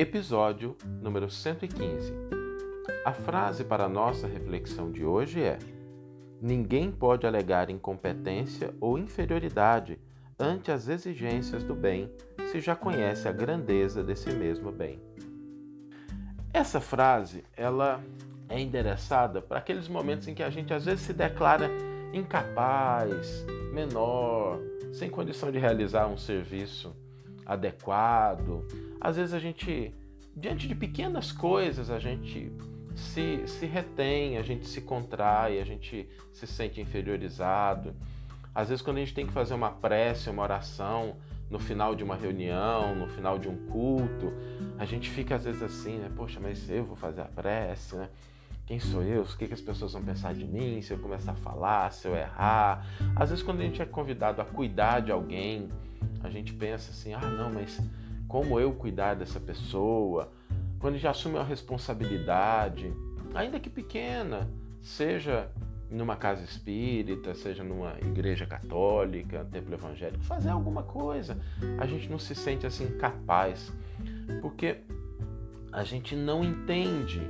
Episódio número 115. A frase para a nossa reflexão de hoje é: Ninguém pode alegar incompetência ou inferioridade ante as exigências do bem se já conhece a grandeza desse mesmo bem. Essa frase, ela é endereçada para aqueles momentos em que a gente às vezes se declara incapaz, menor, sem condição de realizar um serviço adequado. Às vezes a gente, diante de pequenas coisas, a gente se, se retém, a gente se contrai, a gente se sente inferiorizado. Às vezes, quando a gente tem que fazer uma prece, uma oração no final de uma reunião, no final de um culto, a gente fica às vezes assim, né? Poxa, mas eu vou fazer a prece, né? Quem sou eu? O que, que as pessoas vão pensar de mim? Se eu começar a falar, se eu errar. Às vezes, quando a gente é convidado a cuidar de alguém, a gente pensa assim: ah, não, mas como eu cuidar dessa pessoa? Quando a gente assume uma responsabilidade, ainda que pequena, seja numa casa espírita, seja numa igreja católica, templo evangélico, fazer alguma coisa, a gente não se sente assim capaz, porque a gente não entende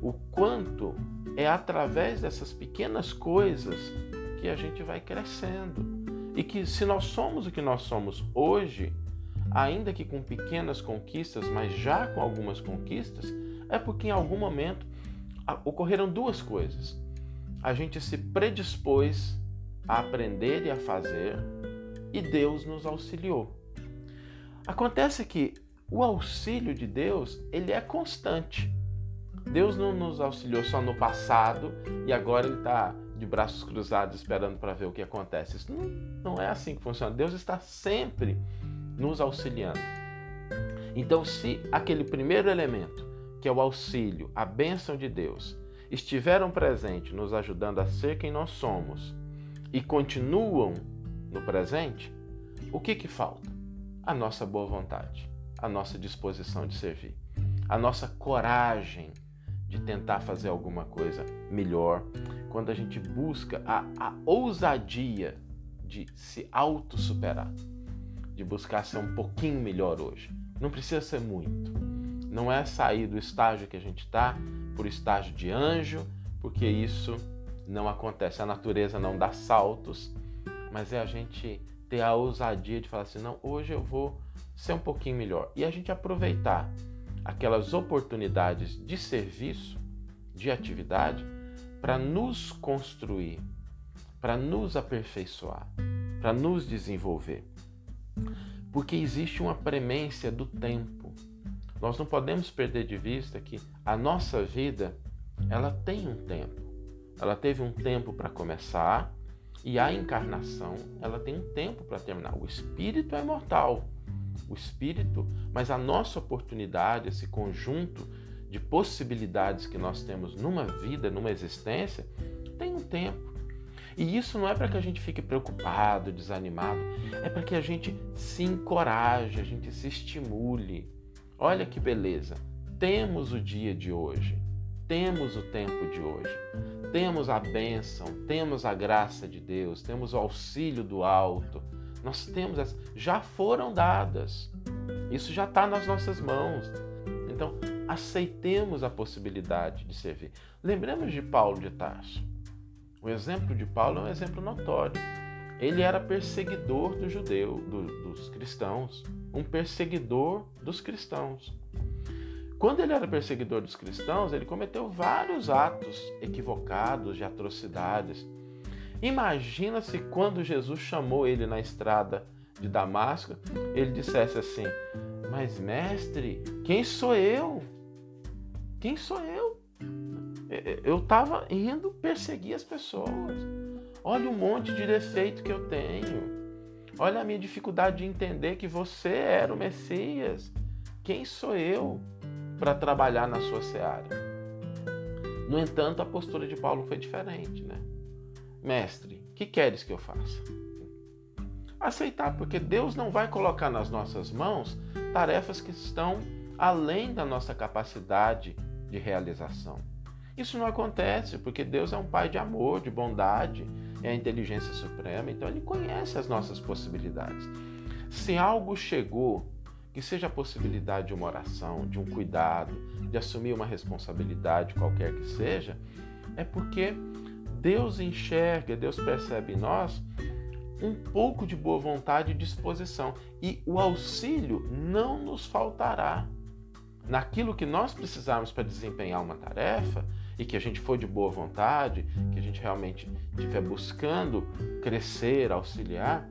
o quanto é através dessas pequenas coisas que a gente vai crescendo. E que se nós somos o que nós somos hoje, ainda que com pequenas conquistas, mas já com algumas conquistas, é porque em algum momento ocorreram duas coisas. A gente se predispôs a aprender e a fazer, e Deus nos auxiliou. Acontece que o auxílio de Deus, ele é constante. Deus não nos auxiliou só no passado e agora Ele está de braços cruzados esperando para ver o que acontece. Isso não, não é assim que funciona. Deus está sempre nos auxiliando. Então, se aquele primeiro elemento, que é o auxílio, a bênção de Deus, estiveram presentes nos ajudando a ser quem nós somos e continuam no presente, o que, que falta? A nossa boa vontade, a nossa disposição de servir, a nossa coragem de tentar fazer alguma coisa melhor, quando a gente busca a, a ousadia de se auto-superar, de buscar ser um pouquinho melhor hoje. Não precisa ser muito. Não é sair do estágio que a gente está por estágio de anjo, porque isso não acontece. A natureza não dá saltos, mas é a gente ter a ousadia de falar assim: não, hoje eu vou ser um pouquinho melhor. E a gente aproveitar aquelas oportunidades de serviço, de atividade, para nos construir, para nos aperfeiçoar, para nos desenvolver. Porque existe uma premência do tempo. Nós não podemos perder de vista que a nossa vida, ela tem um tempo. Ela teve um tempo para começar e a encarnação, ela tem um tempo para terminar. O espírito é imortal o espírito, mas a nossa oportunidade, esse conjunto de possibilidades que nós temos numa vida, numa existência, tem um tempo. E isso não é para que a gente fique preocupado, desanimado, é para que a gente se encoraje, a gente se estimule. Olha que beleza! Temos o dia de hoje, temos o tempo de hoje, temos a bênção, temos a graça de Deus, temos o auxílio do alto nós temos as, já foram dadas. Isso já está nas nossas mãos. Então, aceitemos a possibilidade de servir. Lembremos de Paulo de Tarso. O exemplo de Paulo é um exemplo notório. Ele era perseguidor do judeu, do, dos cristãos, um perseguidor dos cristãos. Quando ele era perseguidor dos cristãos, ele cometeu vários atos equivocados de atrocidades. Imagina se quando Jesus chamou ele na estrada de Damasco, ele dissesse assim: Mas mestre, quem sou eu? Quem sou eu? Eu estava indo perseguir as pessoas. Olha o monte de defeito que eu tenho. Olha a minha dificuldade de entender que você era o Messias. Quem sou eu para trabalhar na sua seara? No entanto, a postura de Paulo foi diferente, né? Mestre, que queres que eu faça? Aceitar, porque Deus não vai colocar nas nossas mãos tarefas que estão além da nossa capacidade de realização. Isso não acontece porque Deus é um Pai de amor, de bondade, é a inteligência suprema, então Ele conhece as nossas possibilidades. Se algo chegou que seja a possibilidade de uma oração, de um cuidado, de assumir uma responsabilidade qualquer que seja, é porque Deus enxerga, Deus percebe em nós um pouco de boa vontade e disposição. E o auxílio não nos faltará. Naquilo que nós precisarmos para desempenhar uma tarefa e que a gente for de boa vontade, que a gente realmente estiver buscando crescer, auxiliar,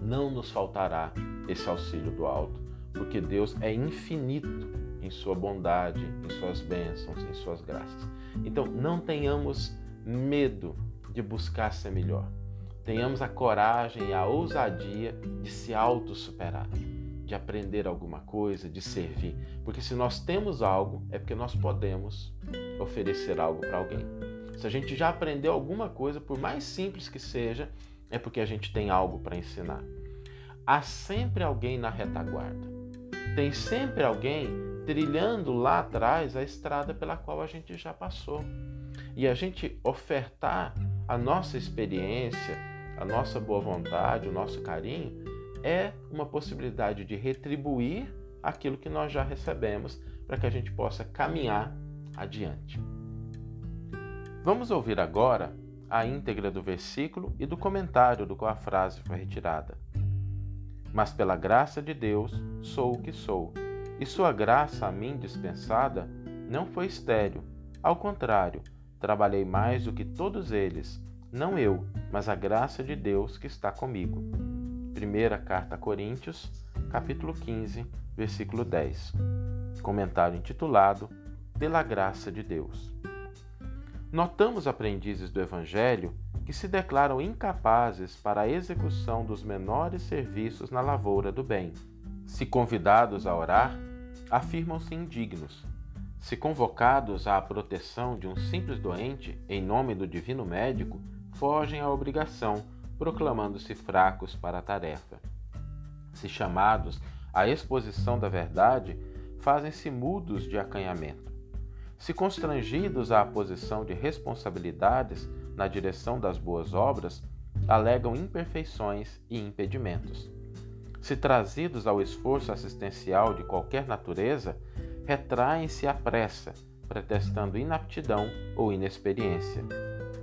não nos faltará esse auxílio do alto, porque Deus é infinito em sua bondade, em suas bênçãos, em suas graças. Então, não tenhamos medo de buscar ser melhor. Tenhamos a coragem e a ousadia de se auto-superar, de aprender alguma coisa, de servir. Porque se nós temos algo, é porque nós podemos oferecer algo para alguém. Se a gente já aprendeu alguma coisa, por mais simples que seja, é porque a gente tem algo para ensinar. Há sempre alguém na retaguarda. Tem sempre alguém trilhando lá atrás a estrada pela qual a gente já passou. E a gente ofertar a nossa experiência, a nossa boa vontade, o nosso carinho, é uma possibilidade de retribuir aquilo que nós já recebemos para que a gente possa caminhar adiante. Vamos ouvir agora a íntegra do versículo e do comentário do qual a frase foi retirada. Mas pela graça de Deus sou o que sou, e sua graça a mim dispensada não foi estéril. Ao contrário, trabalhei mais do que todos eles não eu, mas a graça de Deus que está comigo. Primeira carta a Coríntios, capítulo 15, versículo 10. Comentário intitulado Pela graça de Deus. Notamos aprendizes do evangelho que se declaram incapazes para a execução dos menores serviços na lavoura do bem. Se convidados a orar, afirmam-se indignos. Se convocados à proteção de um simples doente em nome do divino médico, fogem à obrigação, proclamando-se fracos para a tarefa. Se chamados à exposição da verdade, fazem-se mudos de acanhamento. Se constrangidos à posição de responsabilidades na direção das boas obras, alegam imperfeições e impedimentos. Se trazidos ao esforço assistencial de qualquer natureza, retraem-se à pressa, pretextando inaptidão ou inexperiência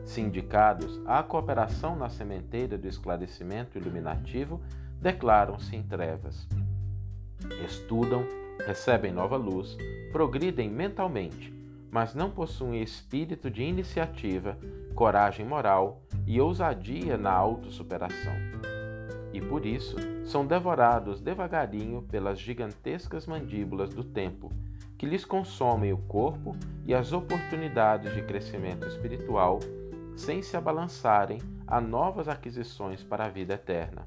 sindicados à cooperação na sementeira do esclarecimento iluminativo, declaram-se em trevas. Estudam, recebem nova luz, progridem mentalmente, mas não possuem espírito de iniciativa, coragem moral e ousadia na autossuperação. E por isso são devorados devagarinho pelas gigantescas mandíbulas do tempo, que lhes consomem o corpo e as oportunidades de crescimento espiritual sem se abalançarem a novas aquisições para a vida eterna.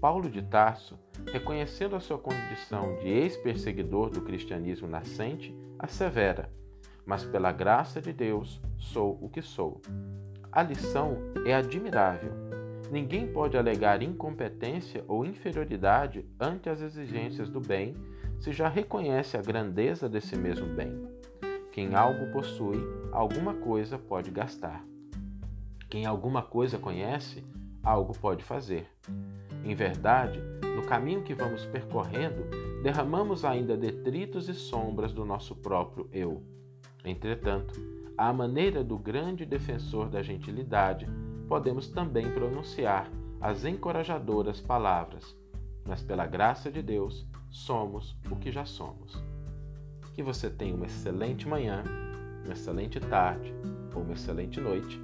Paulo de Tarso, reconhecendo a sua condição de ex-perseguidor do cristianismo nascente, assevera: Mas pela graça de Deus sou o que sou. A lição é admirável. Ninguém pode alegar incompetência ou inferioridade ante as exigências do bem se já reconhece a grandeza desse mesmo bem. Quem algo possui, alguma coisa pode gastar. Quem alguma coisa conhece, algo pode fazer. Em verdade, no caminho que vamos percorrendo, derramamos ainda detritos e sombras do nosso próprio eu. Entretanto, à maneira do grande defensor da gentilidade, podemos também pronunciar as encorajadoras palavras: Mas pela graça de Deus, somos o que já somos. Que você tenha uma excelente manhã, uma excelente tarde ou uma excelente noite